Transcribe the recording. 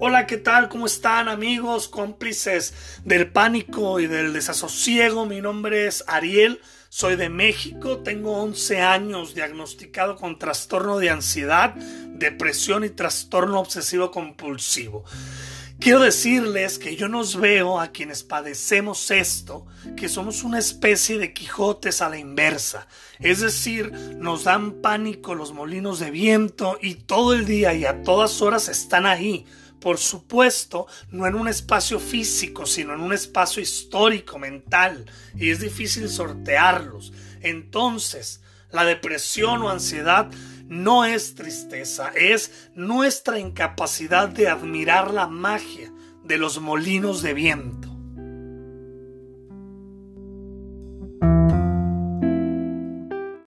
Hola, ¿qué tal? ¿Cómo están amigos, cómplices del pánico y del desasosiego? Mi nombre es Ariel, soy de México, tengo 11 años diagnosticado con trastorno de ansiedad, depresión y trastorno obsesivo compulsivo. Quiero decirles que yo nos veo a quienes padecemos esto, que somos una especie de Quijotes a la inversa. Es decir, nos dan pánico los molinos de viento y todo el día y a todas horas están ahí por supuesto, no en un espacio físico, sino en un espacio histórico, mental, y es difícil sortearlos. Entonces, la depresión o ansiedad no es tristeza, es nuestra incapacidad de admirar la magia de los molinos de viento.